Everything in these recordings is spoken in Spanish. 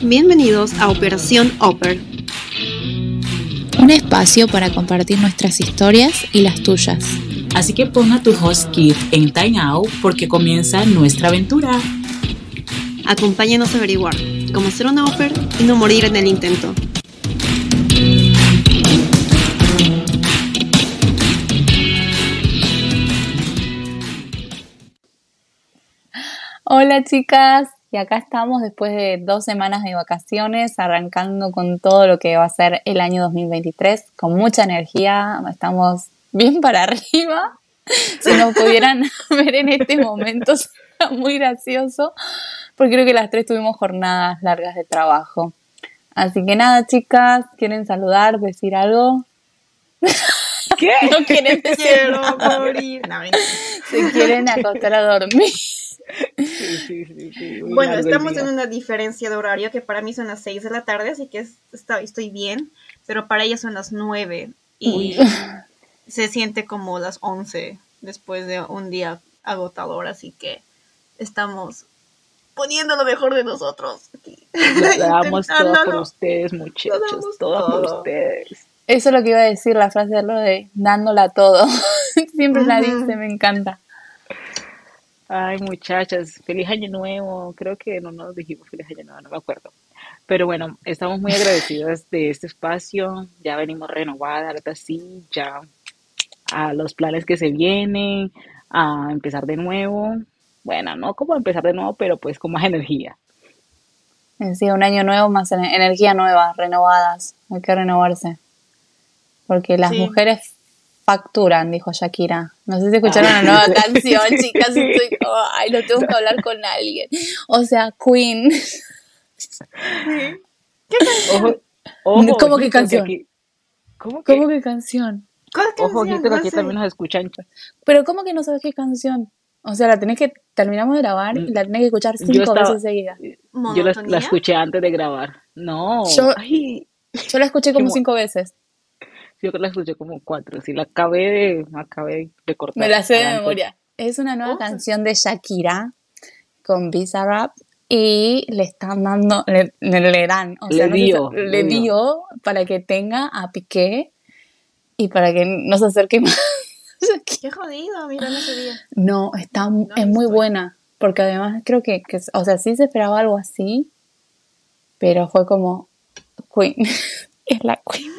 Bienvenidos a Operación Oper. Un espacio para compartir nuestras historias y las tuyas. Así que ponga tu host kit en Time Out porque comienza nuestra aventura. Acompáñenos a averiguar cómo hacer una Oper y no morir en el intento. Hola chicas, y acá estamos después de dos semanas de vacaciones, arrancando con todo lo que va a ser el año 2023, con mucha energía, estamos bien para arriba. Si nos pudieran ver en este momento, sería muy gracioso, porque creo que las tres tuvimos jornadas largas de trabajo. Así que nada, chicas, ¿quieren saludar, decir algo? ¿Qué? No quieren decir Quiero nada. morir. No, mentira. Se quieren acostar a dormir. Sí, sí, sí, sí, muy Bueno, estamos en una diferencia de horario que para mí son las 6 de la tarde, así que está- estoy bien, pero para ella son las 9 y se siente como las 11 después de un día agotador, así que estamos poniendo lo mejor de nosotros. aquí. Lo lo damos todo por ustedes, muchachos, todo por ustedes. Eso es lo que iba a decir, la frase de lo de dándola todo. Siempre la dice, me encanta. Ay, muchachas, feliz año nuevo. Creo que no nos dijimos feliz año nuevo, no me acuerdo. Pero bueno, estamos muy agradecidas de este espacio. Ya venimos renovadas, ahora sí, ya a los planes que se vienen, a empezar de nuevo. Bueno, no como empezar de nuevo, pero pues con más energía. Sí, un año nuevo, más ener- energía nueva, renovadas. Hay que renovarse. Porque las Sí. mujeres facturan, dijo Shakira. No sé si escucharon la nueva canción, chicas. Estoy como, ay, lo tengo que hablar con alguien. O sea, Queen. Ojo, ojo, ¿Cómo que canción? aquí- ¿Cómo que? ¿Cómo que canción? ¿Cuál Ojo, canción? ojito, que también nos escuchan. Pero ¿cómo que no sabes qué canción? O sea, la tenés que, terminamos de grabar y la tenés que escuchar cinco Yo estaba- veces seguidas. Yo la, escuché antes de grabar. No, Yo- ay, Yo la escuché como Qué mo- cinco veces. Yo la escuché como cuatro. Sí, la acabé de, acabé de cortar. Me la sé de memoria. Es una nueva Oh. canción de Shakira con Bizarrap y le están dando, le, le, dan, o Le sea, no dio, le le dio. dio para que tenga a Piqué y para que no se acerque más. Qué jodido, mira, no sabía. No, está, No es muy estoy. buena, porque además creo que, que, o sea, sí se esperaba algo así, pero fue como Queen, es la Queen.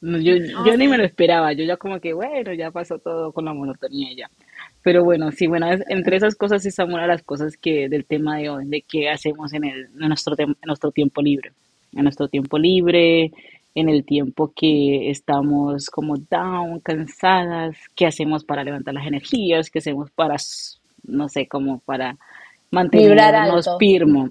No, yo, yo ni me lo esperaba. Yo ya como que, bueno, ya pasó todo con la monotonía y ya. Pero bueno, sí, bueno, es- entre esas cosas sí son una de las cosas que del tema de hoy, de qué hacemos en, el, en, nuestro, tem- en nuestro tiempo libre. En nuestro tiempo libre, en el tiempo que estamos como down, cansadas, qué hacemos para levantar las energías, qué hacemos para, s- no sé, como para mantenernos firmes,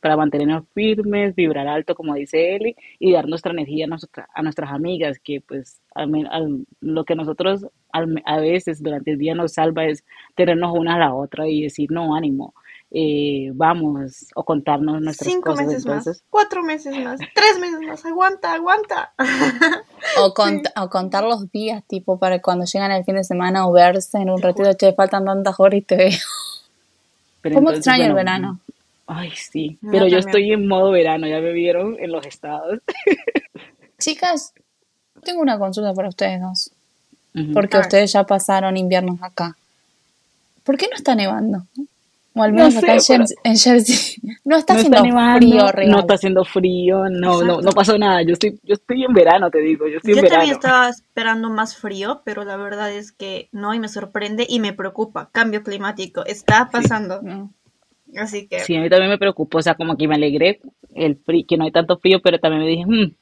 para mantenernos firmes, vibrar alto, como dice Eli, y dar nuestra energía a, nuestra- a nuestras amigas, que pues al men- al- lo que nosotros al- a veces durante el día nos salva es tenernos una a la otra y decir, no, ánimo, eh, vamos, o contarnos nuestras Cinco cosas. meses Entonces, más, cuatro meses más, tres meses más, aguanta, aguanta. O, cont- o contar los días, tipo, para cuando llegan el fin de semana o verse en un Te retiro, che, faltan tantas horas y te veo. Pero ¿Cómo entonces, extraño el verano? Ay, sí, pero yo también. estoy en modo verano, ya me vieron en los estados. Chicas, tengo una consulta para ustedes dos. Porque ustedes ya pasaron inviernos acá. ¿Por qué no está nevando? O al No menos sé, acá en, pero- en Jersey. No está no haciendo está nevando, frío real. no está haciendo frío, no, no, Exacto. no pasó nada. Yo estoy, yo estoy en verano, te digo, yo estoy Yo en verano. también estaba esperando más frío, pero la verdad es que no y me sorprende y me preocupa. Cambio climático está pasando. No. Así que Sí, a mí también me preocupó, o sea, como que me alegré el frío, que no hay tanto frío, pero también me dije, "Mm,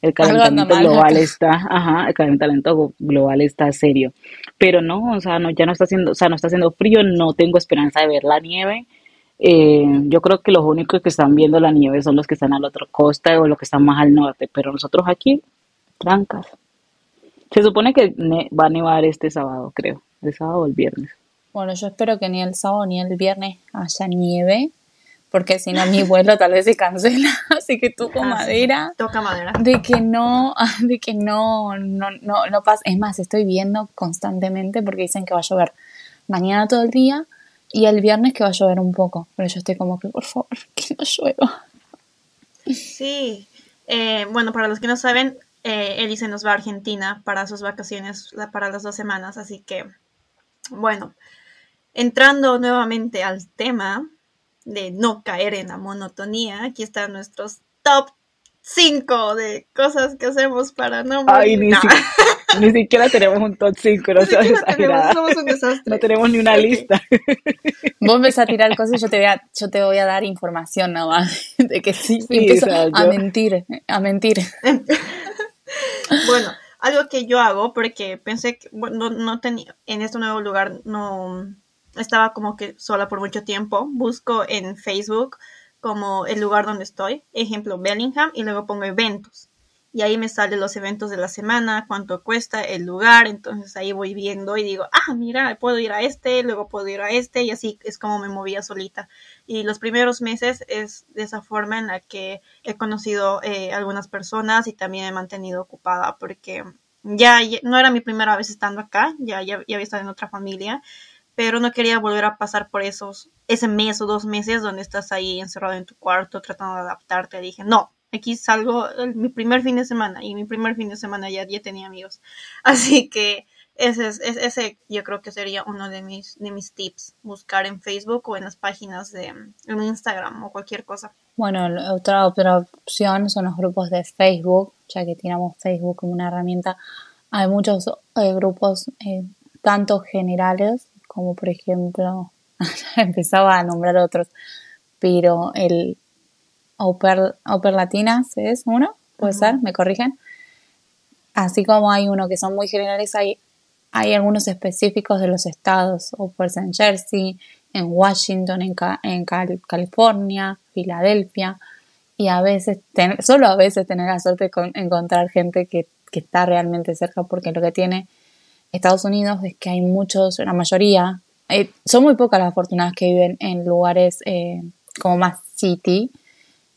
el calentamiento global acá". está, ajá, el calentamiento global está serio. Pero no, o sea, no, ya no está haciendo, o sea, no está haciendo frío, no tengo esperanza de ver la nieve. Eh, yo creo que los únicos que están viendo la nieve son los que están a la otra costa o los que están más al norte, pero nosotros aquí, trancas. Se supone que ne- va a nevar este sábado, creo, el sábado o el viernes. Bueno, yo espero que ni el sábado ni el viernes haya nieve, porque si no mi vuelo tal vez se cancela. Así que toco Ah, sí. madera toca madera. de que no, de que no, no, no, no pasa. Es más, estoy viendo constantemente porque dicen que va a llover mañana todo el día Y el viernes que va a llover un poco, pero yo estoy como que, por favor, que no llueva. Sí, eh, bueno, para los que no saben, eh, Eli se nos va a Argentina para sus vacaciones, para las dos semanas, así que, bueno, entrando nuevamente al tema de no caer en la monotonía, aquí están nuestros top 5 de cosas que hacemos para no morir. Ni, siquiera tenemos un top 5, no, tenemos, un desastre. no tenemos ni una lista. Vos ves a tirar cosas y yo te voy a, yo te voy a dar información nada más de que sí, empiezo a mentir, a mentir. bueno, algo que yo hago porque pensé que bueno, no tenía en este nuevo lugar no estaba como que sola por mucho tiempo. Busco en Facebook como el lugar donde estoy, ejemplo Bellingham, y luego pongo eventos. Y ahí me salen los eventos de la semana, cuánto cuesta el lugar, entonces ahí voy viendo y digo, ah, mira, puedo ir a este, luego puedo ir a este, y así es como me movía solita. Y los primeros meses es de esa forma en la que he conocido eh, algunas personas y también he mantenido ocupada porque ya, no era mi primera vez estando acá, ya, ya, ya había estado en otra familia pero no quería volver a pasar por esos, ese mes o dos meses donde estás ahí encerrado en tu cuarto tratando de adaptarte. Dije, no, aquí salgo mi primer fin de semana y mi primer fin de semana ya, ya tenía amigos. Así que ese, es, ese yo creo que sería uno de mis, de mis tips, buscar en Facebook o en las páginas de en Instagram o cualquier cosa. Bueno, otra, opción son los grupos de Facebook, ya que tiramos Facebook como una herramienta. Hay muchos eh, grupos, eh, tanto generales como por ejemplo, empezaba a nombrar otros, pero el Oper, Latinas es uno, puede ser, me corrigen. Así como hay uno que son muy generales, hay, hay algunos específicos de los estados, Oper en Jersey, en Washington, en, en California, Filadelfia, y a veces, solo a veces tener la suerte de encontrar gente que, que está realmente cerca, porque lo que tiene Estados Unidos es que hay muchos, la mayoría, eh, son muy pocas las afortunadas que viven en lugares eh, como más city,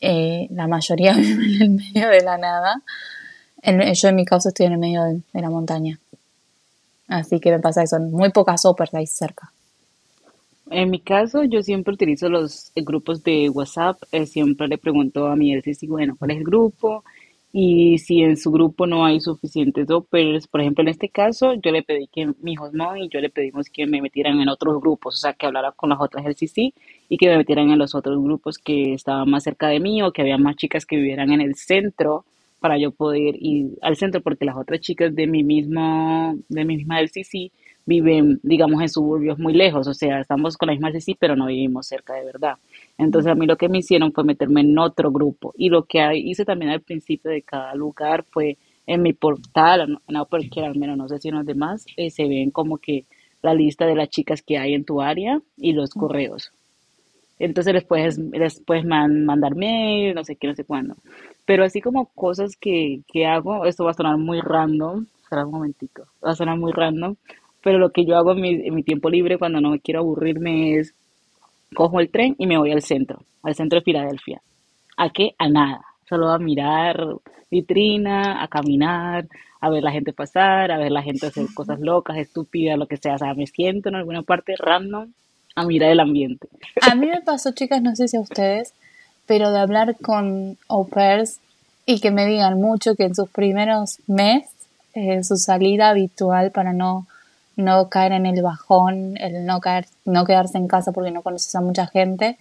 eh, la mayoría viven en el medio de la nada. yo en mi caso estoy en el medio de, la montaña. Así que me pasa eso, muy pocas opers ahí cerca. En mi caso, yo siempre utilizo los grupos de WhatsApp. siempre le pregunto a mi si bueno, ¿cuál es el grupo? Y si en su grupo no hay suficientes doppers, por ejemplo, en este caso, yo le pedí que mi no y yo le pedimos que me metieran en otros grupos, o sea, que hablara con las otras del CC y que me metieran en los otros grupos que estaban más cerca de mí o que había más chicas que vivieran en el centro para yo poder ir al centro, porque las otras chicas de mi mismo, de mi misma del CC viven, digamos, en suburbios muy lejos, o sea, estamos con la misma CC, pero no vivimos cerca de verdad. Entonces a mí lo que me hicieron fue meterme en otro grupo y lo que hice también al principio de cada lugar fue en mi portal, no porque al menos no sé si en los demás, eh, se ven como que la lista de las chicas que hay en tu área y los correos. Entonces les puedes, les puedes mandar mail, no sé qué, no sé cuándo. Pero así como cosas que, que hago, esto va a sonar muy random, espera un momentito, va a sonar muy random, pero lo que yo hago en mi, en mi tiempo libre cuando no me quiero aburrirme es cojo el tren y me voy al centro, al centro de Filadelfia. ¿A qué? A nada. Solo a mirar vitrina, a caminar, a ver la gente pasar, a ver la gente hacer cosas locas, estúpidas, lo que sea. O sea, me siento en alguna parte random a mirar el ambiente. A mí me pasó, chicas, no sé si a ustedes, pero de hablar con au pairs y que me digan mucho que en sus primeros meses eh, su salida habitual para no no caer en el bajón, el no caer, no quedarse en casa porque no conoces a mucha gente,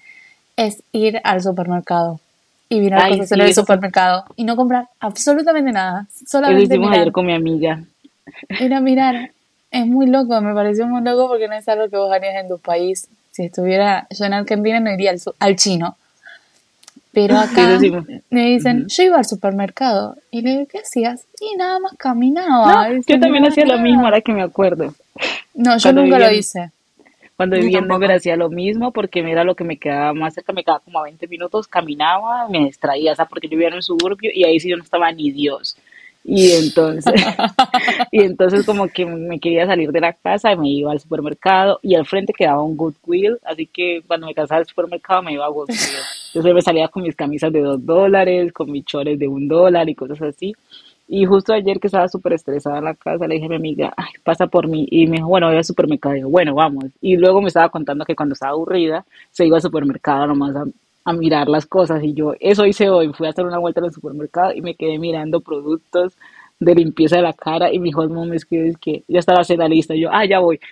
es ir al supermercado y mirar cosas en el supermercado y no comprar absolutamente nada, solamente Lo ayer con mi amiga. Ir a mirar. Es muy loco, me pareció muy loco porque no es algo que vos harías en tu país. Si estuviera yo en Argentina no iría al, al chino. Pero acá me dicen, yo iba al supermercado. Y le digo, ¿qué hacías? Y nada más caminaba. yo también hacía lo mismo, ahora que me acuerdo. No, yo nunca lo hice. Cuando vivía en Denver hacía lo mismo porque era lo que me quedaba más cerca, me quedaba como a 20 minutos, caminaba, me distraía, o sea, porque yo vivía en un suburbio y ahí sí yo no estaba ni Dios. Y entonces, y entonces como que me quería salir de la casa y me iba al supermercado y al frente quedaba un Goodwill, así que cuando me cansaba del supermercado me iba a Goodwill. Entonces me salía con mis camisas de dos dólares, con mis chores de un dólar y cosas así. Y justo ayer que estaba súper estresada en la casa, le dije a mi amiga, Ay, pasa por mí. Y me dijo, bueno, voy al supermercado. Y bueno, vamos. Y luego me estaba contando que cuando estaba aburrida, se iba al supermercado nomás a, a mirar las cosas. Y yo, eso hice hoy. Fui a hacer una vuelta en el supermercado y me quedé mirando productos de limpieza de la cara. Y mi husband me escribe que ya estaba haciendo la lista. Y yo, ah, ya voy.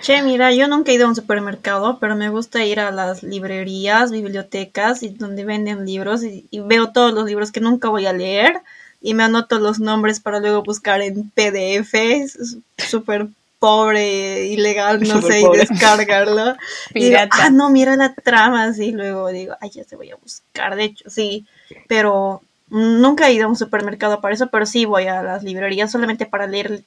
Che, mira, yo nunca he ido a un supermercado, pero me gusta ir a las librerías, bibliotecas y donde venden libros y, y veo todos los libros que nunca voy a leer y me anoto los nombres para luego buscar en PDF, es súper pobre, ilegal, no Súper sé, y pobre. descargarlo. Y digo, Pirata. ah, no, mira la trama, así, luego digo, ay, ya se voy a buscar, de hecho, sí, pero nunca he ido a un supermercado para eso, pero sí voy a las librerías solamente para leer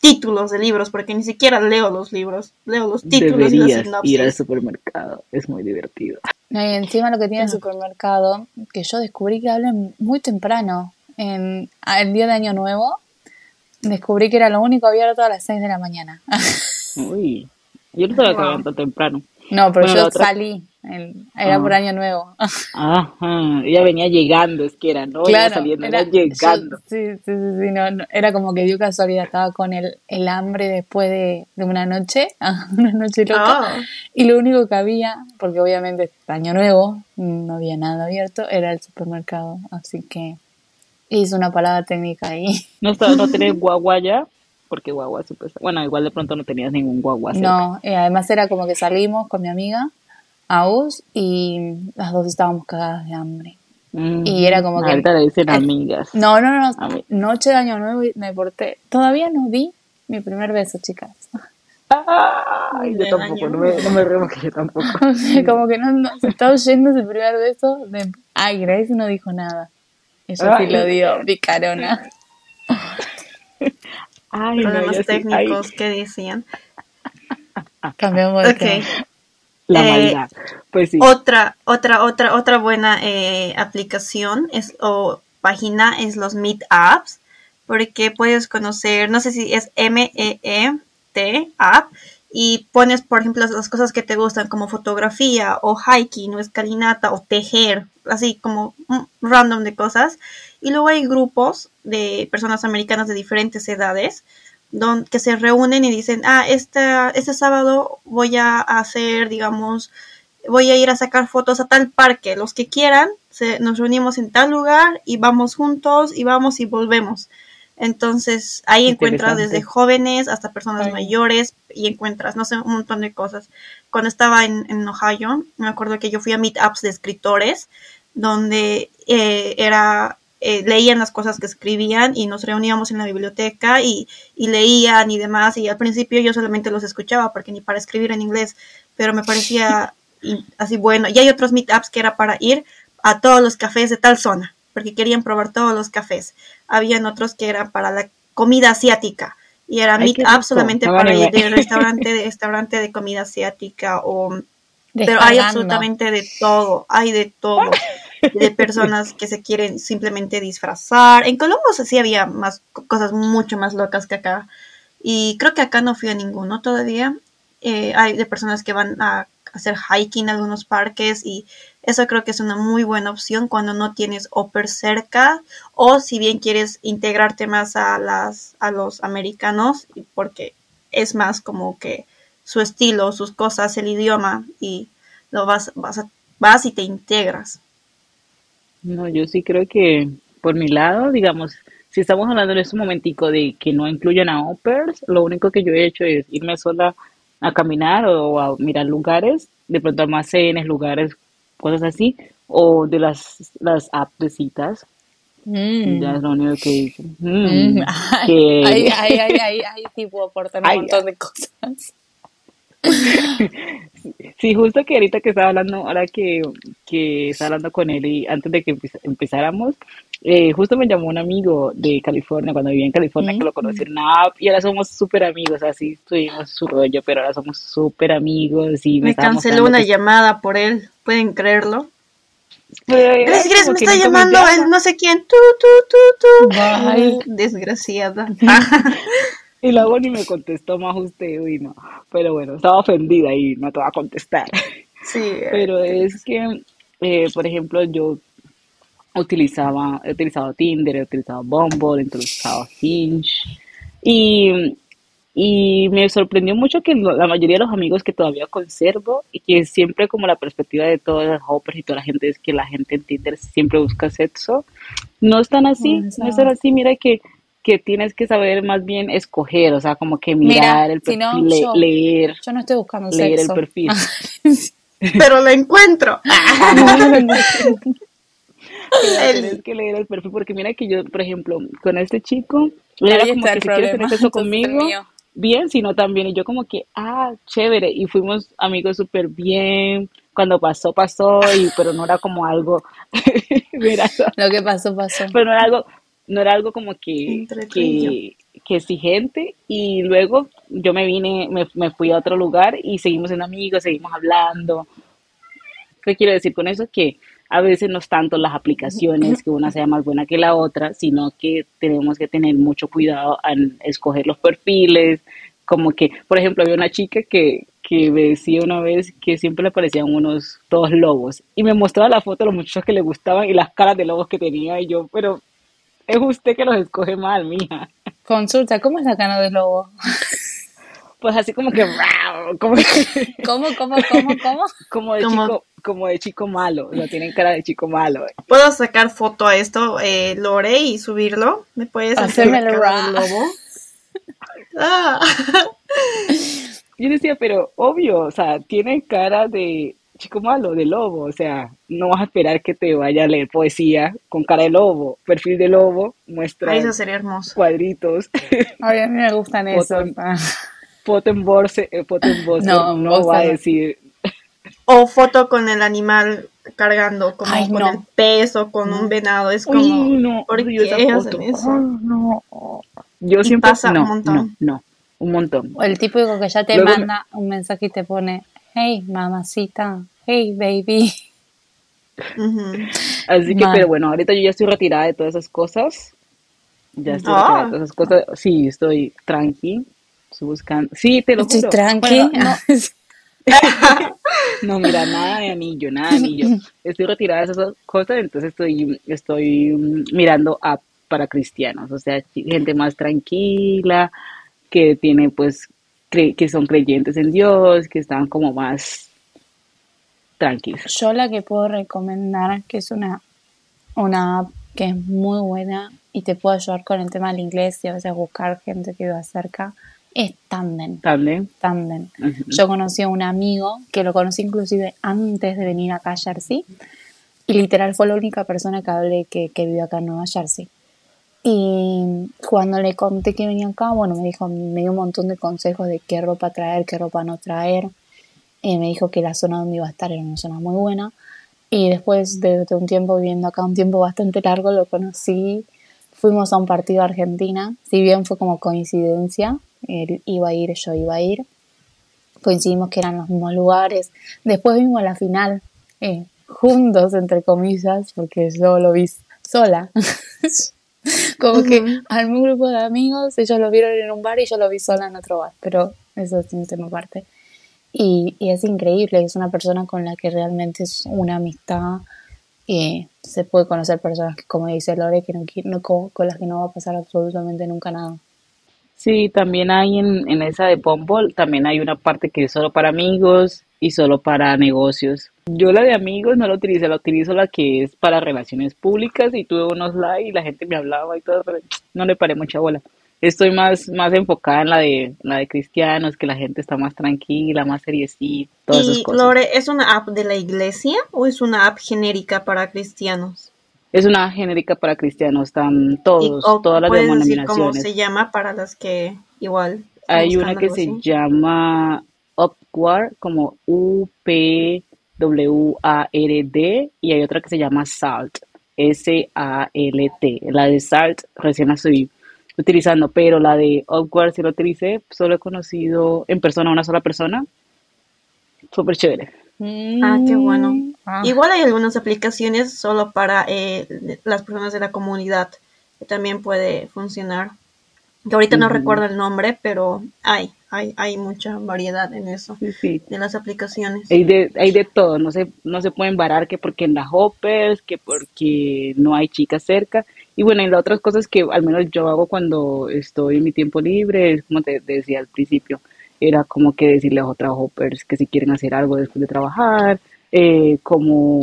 títulos de libros, porque ni siquiera leo los libros, leo los títulos y las Deberías ir al sinopsis. supermercado. Es muy divertido. No, y encima lo que tiene el supermercado, que yo descubrí que hablan muy temprano. En, el día de Año Nuevo, descubrí que era lo único abierto a las 6 de la mañana. Uy, yo no habían tan temprano. No, pero Bueno, yo salí, el- era Ah. por Año Nuevo. Ajá, ella venía llegando, es que era, ¿no? Iba Claro, saliendo, era, era llegando. yo- sí, sí, sí, sí, no, no, era como que dio casualidad, estaba con el, el hambre después de, de una noche, una noche loca, Oh. y lo único que había, porque obviamente es año nuevo, no había nada abierto, era el supermercado, así que hice una palabra técnica ahí. No, no tenés guagua ya, porque guagua supuesta. Bueno, igual de pronto no tenías ningún guagua. cerca. No, eh, además era como que salimos con mi amiga, Aus, y las dos estábamos cagadas de hambre. Mm, Y era como que- Ahorita le dicen amigas. No, no, no, A mí. noche de año nuevo y me porté, todavía no di mi primer beso, chicas. Ay, yo tampoco, no me, no me remo que yo tampoco. O sea, como que no, no se está oyendo ese primer beso de ay, Grace no dijo nada. Ella sí Ay. lo dio, picarona. Ay, no, Problemas sí, ay, técnicos que decían. Cambiamos de Ok. tema. la Eh, maldad. Pues sí. Otra, otra, otra, otra buena eh, aplicación es, o página es los Meetups, porque puedes conocer, no sé si es M-E-E-T app, y pones, por ejemplo, las, cosas que te gustan, como fotografía, o hiking, o escalinata, o tejer, así como random de cosas. Y luego hay grupos de personas americanas de diferentes edades que se reúnen y dicen, ah, este, este sábado voy a hacer, digamos, voy a ir a sacar fotos a tal parque, los que quieran, se, nos reunimos en tal lugar y vamos juntos y vamos y volvemos. Entonces ahí encuentras desde jóvenes hasta personas Ay. mayores y encuentras, no sé, un montón de cosas. Cuando estaba en, en Ohio, me acuerdo que yo fui a meetups de escritores, donde eh, era eh, leían las cosas que escribían y nos reuníamos en la biblioteca y, y leían y demás y al principio yo solamente los escuchaba porque ni para escribir en inglés, pero me parecía así bueno. Y hay otros meetups que era para ir a todos los cafés de tal zona, porque querían probar todos los cafés. Habían otros que eran para la comida asiática y era Ay, qué meetup rico. solamente No, para ir de restaurante de restaurante de comida asiática o pero hay absolutamente de todo, hay de todo. De personas que se quieren simplemente disfrazar. En Colombia sí había más co- cosas mucho más locas que acá. Y creo que acá no fui a ninguno todavía. Eh, hay de personas que van a hacer hiking a algunos parques y eso creo que es una muy buena opción cuando no tienes Oper cerca o si bien quieres integrarte más a las a los americanos porque es más como que su estilo, sus cosas, el idioma y lo vas vas a- vas y te integras. No, yo sí creo que por mi lado, digamos, si estamos hablando en este momentico de que no incluyen a Opers, lo único que yo he hecho es irme sola a caminar o a mirar lugares, de pronto almacenes, lugares, cosas así, o de las, las apps de citas, Mm. ya es lo único que hice. Mm, Mm. Que- ay, ay, ay, ay, ay, tipo aportan un Ay, montón de cosas. Sí, justo que ahorita que estaba hablando, ahora que, que estaba hablando con él y antes de que empe- empezáramos, eh, justo me llamó un amigo de California, cuando vivía en California, que lo conocí en una app y ahora somos súper amigos, así tuvimos su rollo, pero ahora somos súper amigos y me, Me canceló una que- llamada por él, ¿pueden creerlo? Pero, ay, Gracias, gracias, como me está llamando llama. el no sé quién. Tú, tú, tú, tú. Bye. Desgraciada. Y luego ni me contestó más usted, uy, no. Pero bueno, estaba ofendida y no te va a contestar. sí. Pero es que, eh, por ejemplo, yo utilizaba, he utilizado Tinder, he utilizado Bumble, he utilizado Hinge. Y, y me sorprendió mucho que la mayoría de los amigos que todavía conservo y que siempre como la perspectiva de todos los hoppers y toda la gente es que la gente en Tinder siempre busca sexo, no están así, no están así, mira que que tienes que saber más bien escoger, o sea, como que mirar el perfil, leer. Yo no estoy buscando leer el perfil. Pero lo encuentro. Tienes que leer el perfil porque mira que yo, por ejemplo, con este chico, era como que si quieres tener sexo conmigo, bien, sino también, y yo como que, ah, chévere, y fuimos amigos súper bien, cuando pasó, pasó, y pero no era como algo, lo que pasó, pasó. Pero no era algo, no era algo como que, que, que, exigente, y luego yo me vine, me, me fui a otro lugar y seguimos siendo amigos, seguimos hablando. ¿Qué quiero decir con eso? Que a veces no es tanto las aplicaciones que una sea más buena que la otra, sino que tenemos que tener mucho cuidado en escoger los perfiles, como que, por ejemplo, había una chica que, que me decía una vez que siempre le parecían unos dos lobos y me mostraba la foto de los muchachos que le gustaban y las caras de lobos que tenía y yo, pero es usted que los escoge mal, mija. Consulta, ¿cómo es la cara de lobo? Pues así como que, como ¿Cómo, cómo, cómo, cómo? Como de chico, como de chico malo, no tienen cara de chico malo. ¿Puedo sacar foto a esto, eh, Lore, y subirlo? ¿Me puedes hacerme el lobo? ah. Yo decía, pero obvio, o sea, tienen cara de chico malo, de lobo, o sea, no vas a esperar que te vaya a leer poesía con cara de lobo, perfil de lobo, muestra eso sería hermoso. cuadritos. a mí me gustan esos. Foto en borse, eh, foto en borse, no, no va a decir o foto con el animal cargando, como con el pez o con un venado. Es como, no, ¿por qué hacen eso? no. Yo siempre pasa no, un montón. no, no, un montón. O el típico que ya te manda un mensaje y te pone, hey, mamacita, hey, baby. Así que, pero bueno, ahorita yo ya estoy retirada de todas esas cosas. Ya estoy retirada de ah. todas esas cosas. Sí, estoy tranqui. Estoy buscando. Sí, te lo estoy juro. tranqui. no, mira, nada de anillo, nada de anillo. Estoy retirada de esas cosas, entonces estoy, estoy mirando a para cristianos, o sea, gente más tranquila, que tiene pues, que son creyentes en Dios, que están como más tranquilos. Yo la que puedo recomendar, que es una, una app que es muy buena y te puede ayudar con el tema del inglés y a veces buscar gente que viva cerca, es Tandem. Tandem. Tandem. Yo conocí a un amigo que lo conocí inclusive antes de venir acá a Jersey. Y literal fue la única persona que hablé que, que vive acá en Nueva Jersey. Y cuando le conté que venía acá, bueno, me dijo, me dio un montón de consejos de qué ropa traer, qué ropa no traer. y me dijo que la zona donde iba a estar era una zona muy buena. Y después de, de un tiempo viviendo acá, un tiempo bastante largo, lo conocí. Fuimos a un partido a Argentina, si bien fue como coincidencia, él iba a ir, yo iba a ir. Coincidimos que eran los mismos lugares. Después vimos la final, eh, juntos, entre comillas, porque yo lo vi sola. Como que al mi grupo de amigos, ellos lo vieron en un bar y yo lo vi sola en otro bar, pero eso es un tema aparte. Y, y, es increíble, es una persona con la que realmente es una amistad. y se puede conocer personas que, como dice Lore, que no, con las que no va a pasar absolutamente nunca nada. Sí, también hay en, en esa de Bumble, también hay una parte que es solo para amigos y solo para negocios. Yo la de amigos no la utilizo, la utilizo la que es para relaciones públicas y tuve unos likes y la gente me hablaba y todo, pero no le paré mucha bola. Estoy más, más enfocada en la de la de cristianos, que la gente está más tranquila, más seriecita, todas esas cosas. Lore, ¿es una app de la iglesia o es una app genérica para cristianos? Es una genérica para cristianos, están todos, todas las ¿puedes decir cómo se llama para las que igual? Hay una que se llama Upward, como U-P-W-A-R-D, y hay otra que se llama SALT, S-A-L-T. La de SALT recién la estoy utilizando, pero la de Upward sí la utilicé, solo he conocido en persona a una sola persona. Súper chévere. Ah, qué bueno. Ah. Igual hay algunas aplicaciones solo para eh, las personas de la comunidad que también puede funcionar. Que ahorita no recuerdo el nombre, pero hay, hay, hay mucha variedad en eso, sí. de las aplicaciones. Hay de, hay de todo, no se, no se pueden varar que porque en las hoppers, que porque no hay chicas cerca. Y bueno, y las otras cosas que al menos yo hago cuando estoy en mi tiempo libre, como te, decía al principio, era como que decirles a otras hoppers que si quieren hacer algo después de trabajar, eh, como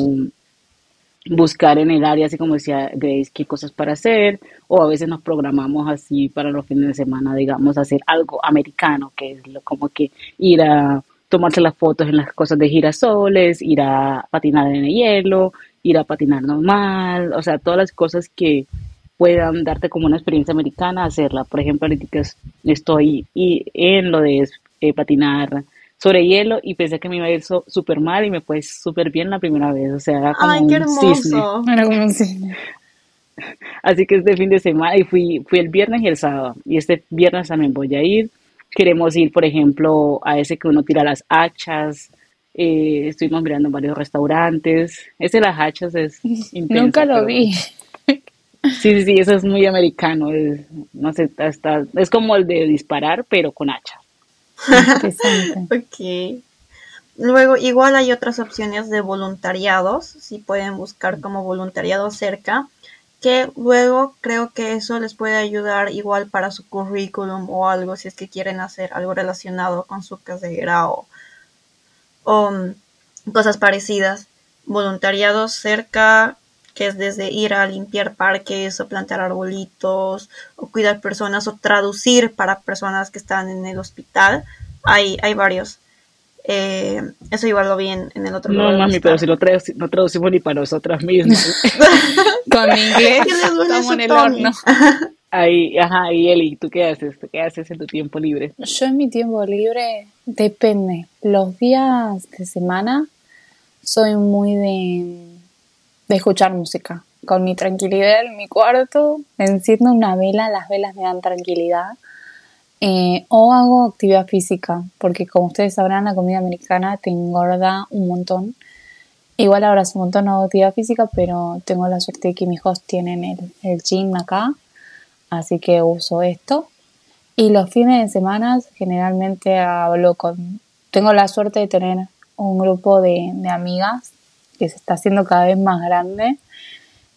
buscar en el área, así como decía Grace, qué cosas para hacer, o a veces nos programamos así para los fines de semana, digamos, hacer algo americano, que es lo, como que ir a tomarse las fotos en las cosas de girasoles, ir a patinar en el hielo, ir a patinar normal, o sea, todas las cosas que puedan darte como una experiencia americana, hacerla. Por ejemplo, ahorita estoy en lo de eh, patinar sobre hielo y pensé que me iba a ir súper mal y me fue súper bien la primera vez. O sea, era como Ay, qué hermoso. Era como un cisne. Así que este fin de semana, y fui, fui el viernes y el sábado, y este viernes también voy a ir. Queremos ir, por ejemplo, a ese que uno tira las hachas. Eh, estuvimos mirando en varios restaurantes. Ese de las hachas es intenso, Nunca lo pero- vi. Sí, sí, sí, eso es muy americano. Es, no sé, hasta, es como el de disparar, pero con hacha. Ok. Luego, igual hay otras opciones de voluntariados, si pueden buscar como voluntariado cerca, que luego creo que eso les puede ayudar igual para su currículum o algo, si es que quieren hacer algo relacionado con su carrera o, o mm, cosas parecidas. Voluntariados cerca, que es desde ir a limpiar parques o plantar arbolitos o cuidar personas o traducir para personas que están en el hospital. Hay, hay varios. Eh, eso igual lo vi en, en el otro No, mami, pero si lo no traducimos ni para nosotras mismas. Con mi inglés ¿Qué les duele estamos su en el horno. Ahí, ajá, y Eli, ¿tú qué haces? ¿Tú qué haces en tu tiempo libre? Yo en mi tiempo libre depende. Los días de semana soy muy de, de escuchar música. Con mi tranquilidad en mi cuarto, enciendo una vela, las velas me dan tranquilidad. Eh, o hago actividad física, porque como ustedes sabrán, la comida americana te engorda un montón. Igual ahora hace un montón hago actividad física, pero tengo la suerte de que mis hijos tienen el, el gym acá, así que uso esto. Y los fines de semana generalmente hablo con... Tengo la suerte de tener un grupo de, de amigas que se está haciendo cada vez más grande.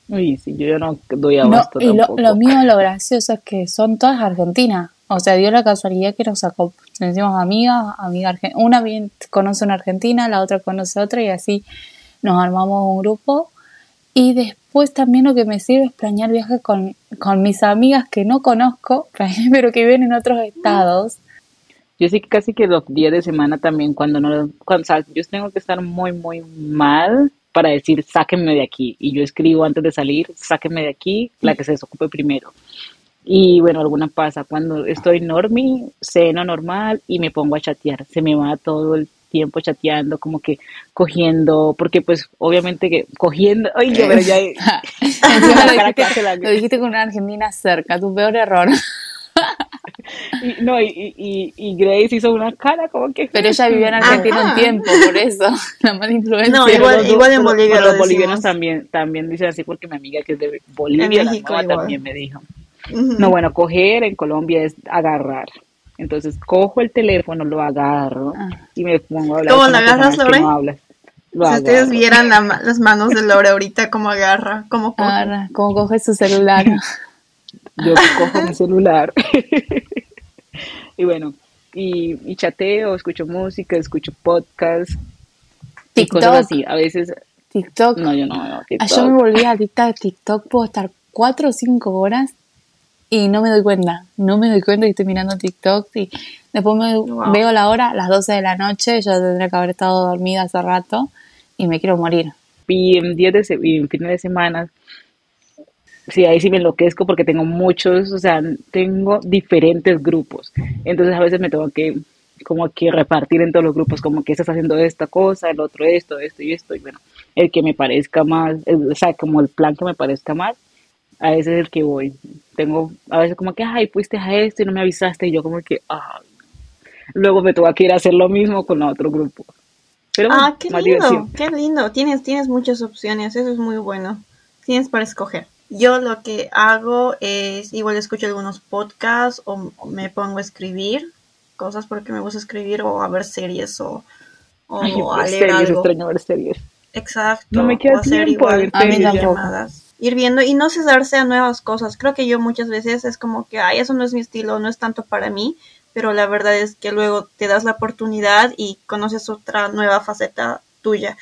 Uy, sí, yo no doy No, abasto y lo, lo mío, lo gracioso es que son todas argentinas. O sea, dio la casualidad que nos sacó, nos hicimos amigas, amiga una bien conoce una argentina, la otra conoce otra y así nos armamos un grupo. Y después también lo que me sirve es planear viajes con, con mis amigas que no conozco, pero que viven en otros estados. Yo sí que casi que los días de semana también, cuando no, cuando, o sea, yo tengo que estar muy, muy mal para decir, sáquenme de aquí. Y yo escribo antes de salir, sáquenme de aquí, la que se desocupe primero. Y bueno, alguna pasa, cuando estoy normie, ceno normal y me pongo a chatear. Se me va todo el tiempo chateando, como que cogiendo, porque pues obviamente que cogiendo, ay, yo, pero ya, lo, dijiste, lo dijiste con una argentina cerca, tu peor error. Y, no, y, y, y Grace hizo una cara como que... Pero ella vivió en Argentina Ajá. un tiempo, por eso, la mala influencia. No, igual- los- igual en Bolivia pero lo los bolivianos también, también dicen así porque mi amiga que es de Bolivia, la nueva, también me dijo. No, bueno, coger en Colombia es agarrar. Entonces cojo el teléfono, lo agarro Ah. y me pongo a hablar ¿Cómo la agarras, Lore? no hablas. Lo si ustedes vieran la ma- las manos de Laura ahorita, cómo agarra, cómo coge. Agarra, como coge su celular. Yo cojo mi celular. y bueno, y, y chateo, escucho música, escucho podcast y cosas TikTok. así. A veces, TikTok. no, yo no Ah, TikTok. Yo me volví adicta a TikTok, puedo estar cuatro o cinco horas y no me doy cuenta. No me doy cuenta que estoy mirando TikTok y después me Wow. veo la hora, las 12 de la noche, yo tendría que haber estado dormida hace rato y me quiero morir. Y en días de se- y en fines de semana, sí, ahí sí me enloquezco porque tengo muchos, o sea, tengo diferentes grupos. Entonces a veces me tengo que como que repartir en todos los grupos, como que estás haciendo esta cosa, el otro esto, esto y esto, y bueno, el que me parezca más, el- o sea, como el plan que me parezca más, a ese es el que voy. Tengo a veces como que, ay, fuiste a esto y no me avisaste, y yo como que, ay. Luego me tengo que ir a hacer lo mismo con otro grupo. Pero bueno, Ah, qué lindo, diversión. qué lindo. Tienes, tienes muchas opciones, eso es muy bueno. Tienes para escoger. Yo lo que hago es, igual escucho algunos podcasts o me pongo a escribir cosas porque me gusta escribir o a ver series o, o Ay, a ver leer series, algo. extraño ver series. Exacto. No me queda hacer tiempo igual ver A tampoco. llamadas. Ir viendo y no cesarse a nuevas cosas. Creo que yo muchas veces es como que, ay, eso no es mi estilo, no es tanto para mí, pero la verdad es que luego te das la oportunidad y conoces otra nueva faceta tuya.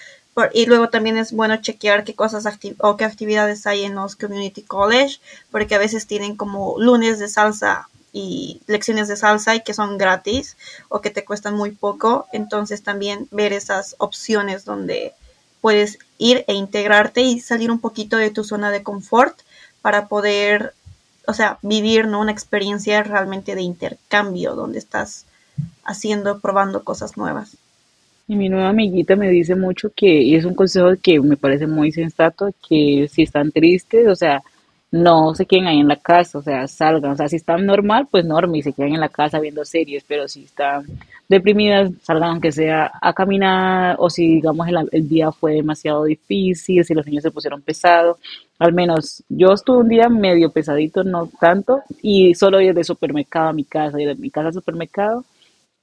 Y luego también es bueno chequear qué cosas o qué actividades hay en los community college, porque a veces tienen como lunes de salsa y lecciones de salsa y que son gratis o que te cuestan muy poco. Entonces también ver esas opciones donde puedes ir e integrarte y salir un poquito de tu zona de confort para poder, o sea, vivir ¿no? una experiencia realmente de intercambio donde estás haciendo, probando cosas nuevas. Y mi nueva amiguita me dice mucho que, y es un consejo que me parece muy sensato, que si están tristes, o sea, no se queden ahí en la casa, o sea, salgan, o sea, si están normal, pues normal, y se quedan en la casa viendo series, pero si están deprimidas, salgan aunque sea a caminar, o si digamos el, día fue demasiado difícil, si los niños se pusieron pesados, al menos yo estuve un día medio pesadito, no tanto, y solo ir de supermercado a mi casa, y de mi casa al supermercado,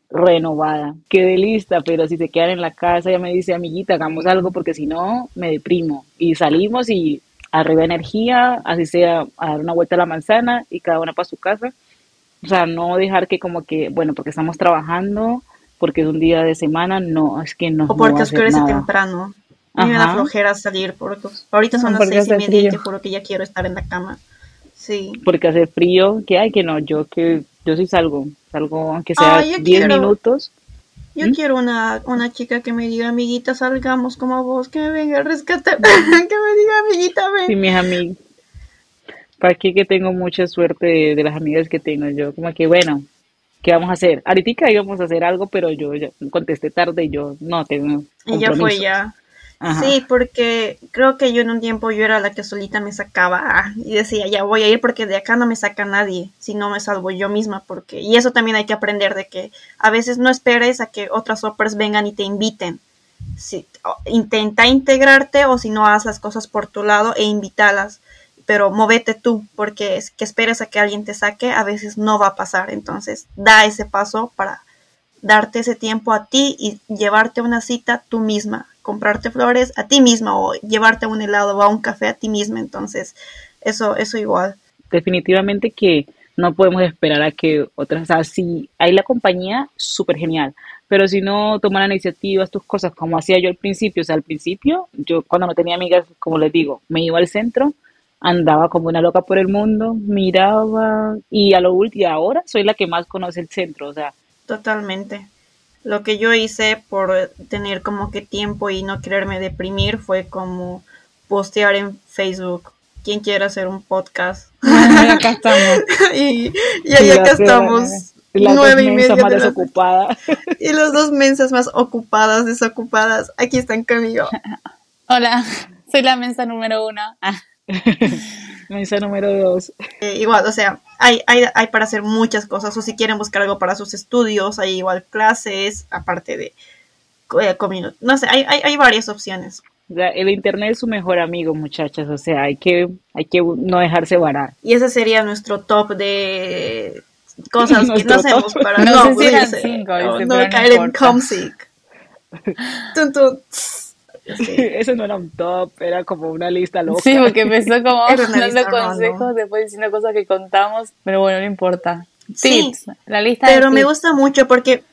renovada. Quedé lista, pero si se quedan en la casa, ella me dice, amiguita, hagamos algo porque si no, me deprimo. Y salimos y arriba energía, así sea, a dar una vuelta a la manzana y cada una para su casa. O sea, no dejar que como que, bueno, porque estamos trabajando, porque es un día de semana, no, es que no, O no porque hacer oscurece temprano. A mí me da flojera salir porque ahorita son No, las seis y media y te juro que ya quiero estar en la cama. Sí. Porque hace frío, que hay que no, yo que yo sí salgo, salgo aunque sea Ah, yo 10 quiero. minutos. Yo ¿Mm? quiero una, una chica que me diga, amiguita, salgamos como vos, que me venga a rescatar, que me diga, amiguita, ven. Sí, mis amigos. ¿Para qué que tengo mucha suerte de, de las amigas que tengo yo? Como que, bueno, ¿qué vamos a hacer? Ahorita íbamos a hacer algo, pero yo ya contesté tarde y yo no tengo Y ya fue ya. Sí, porque creo que yo en un tiempo yo era la que solita me sacaba ah, y decía, ya voy a ir porque de acá no me saca nadie, si no me salvo yo misma, porque y eso también hay que aprender de que a veces no esperes a que otras operas vengan y te inviten. Si, intenta integrarte o si no haz las cosas por tu lado e invítalas, pero móvete tú, porque es que esperes a que alguien te saque, a veces no va a pasar, entonces da ese paso para darte ese tiempo a ti y llevarte una cita tú misma, comprarte flores a ti misma o llevarte a un helado o a un café a ti misma, entonces eso eso igual. Definitivamente que no podemos esperar a que otras, o sea, si hay la compañía, súper genial, pero si no toman la iniciativa, tus cosas, como hacía yo al principio, o sea, al principio, yo cuando no tenía amigas, como les digo, me iba al centro, andaba como una loca por el mundo, miraba, y a lo último, ahora soy la que más conoce el centro, o sea, Totalmente. Lo que yo hice por tener como que tiempo y no quererme deprimir fue como postear en Facebook. ¿Quién quiere hacer un podcast? Bueno, acá estamos. y, y ahí Y acá las- estamos. las dos nueve y media más de la desocupadas. Y las dos mensas más ocupadas, desocupadas, aquí están conmigo. Hola, soy la mensa número uno. Ah, Mensa número dos. Eh, igual, o sea, hay, hay, hay para hacer muchas cosas, o si quieren buscar algo para sus estudios, hay igual clases, aparte de eh, community. No sé, hay, hay, hay varias opciones. El internet es su mejor amigo, muchachas. O sea, hay que, hay que no dejarse varar. Y ese sería nuestro top de cosas que no hacemos top. para No no, sé si cinco, no no caer en homesick. Eso no era un top, era como una lista loca. Sí, porque empezó como dando consejos, después diciendo cosas que contamos, pero bueno, no importa. Sí, Tips, la lista Pero de me tips. gusta mucho porque,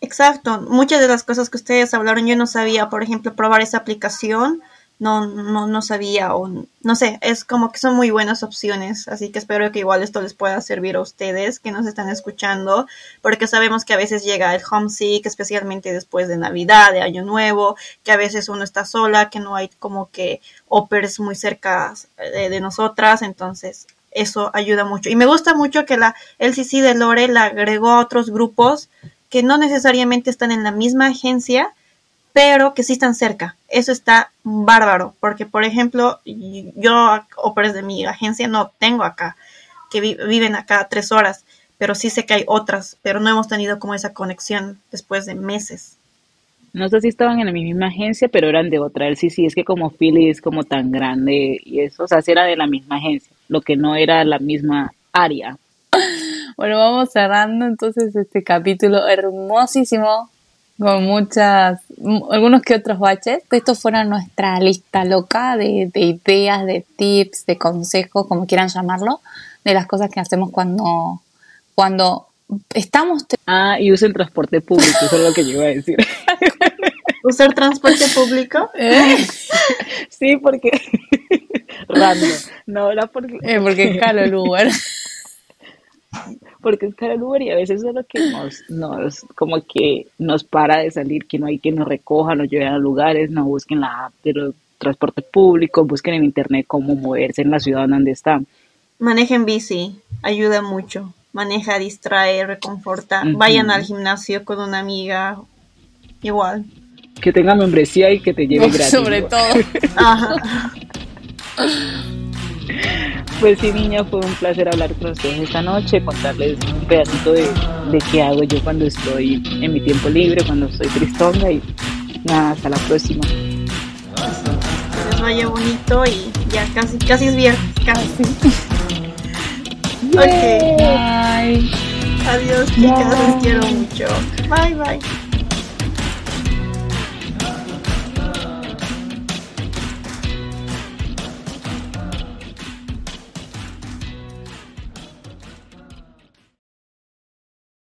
exacto, muchas de las cosas que ustedes hablaron yo no sabía, por ejemplo, probar esa aplicación, no, no, no sabía o no sé, es como que son muy buenas opciones, así que espero que igual esto les pueda servir a ustedes que nos están escuchando, porque sabemos que a veces llega el homesick, especialmente después de Navidad, de Año Nuevo, que a veces uno está sola, que no hay como que operas muy cerca de, de nosotras, entonces eso ayuda mucho. Y me gusta mucho que la LCC de Lore la agregó a otros grupos que no necesariamente están en la misma agencia, pero que sí están cerca. Eso está bárbaro, porque por ejemplo, yo óperas de mi agencia no tengo acá, que vi- viven acá tres horas, pero sí sé que hay otras, pero no hemos tenido como esa conexión después de meses. No sé si estaban en la misma agencia, pero eran de otra. Él sí, sí, es que como Philly es como tan grande y eso, o sea, sí era de la misma agencia, lo que no era la misma área. Bueno, vamos cerrando entonces este capítulo hermosísimo con muchas, algunos que otros baches. Estos fueron nuestra lista loca de, de ideas, de tips, de consejos, como quieran llamarlo, de las cosas que hacemos cuando, cuando estamos... Ah, y usen transporte público, eso es lo que yo iba a decir. ¿Usar transporte público? ¿Eh? Sí, porque... Random. No, la porque... Eh, porque es caro el Uber. porque es caro el Uber y a veces es lo que nos, nos, como que nos para de salir, que no hay que nos recoja, nos lleven a lugares, no busquen la app de transporte público, busquen en internet cómo moverse en la ciudad donde están. Manejen bici, ayuda mucho. Maneja, distrae, reconforta. Vayan al gimnasio con una amiga, igual. Que tenga membresía y que te lleve gratis. Sobre todo. Ajá. Pues sí, niña, fue un placer hablar con ustedes esta noche, contarles un pedacito de, de qué hago yo cuando estoy en mi tiempo libre, cuando estoy tristonga y nada, hasta la próxima. Que les vaya bonito y ya casi, casi es viernes, casi. ok. Bye. Adiós, chicas, les quiero mucho. Bye, bye.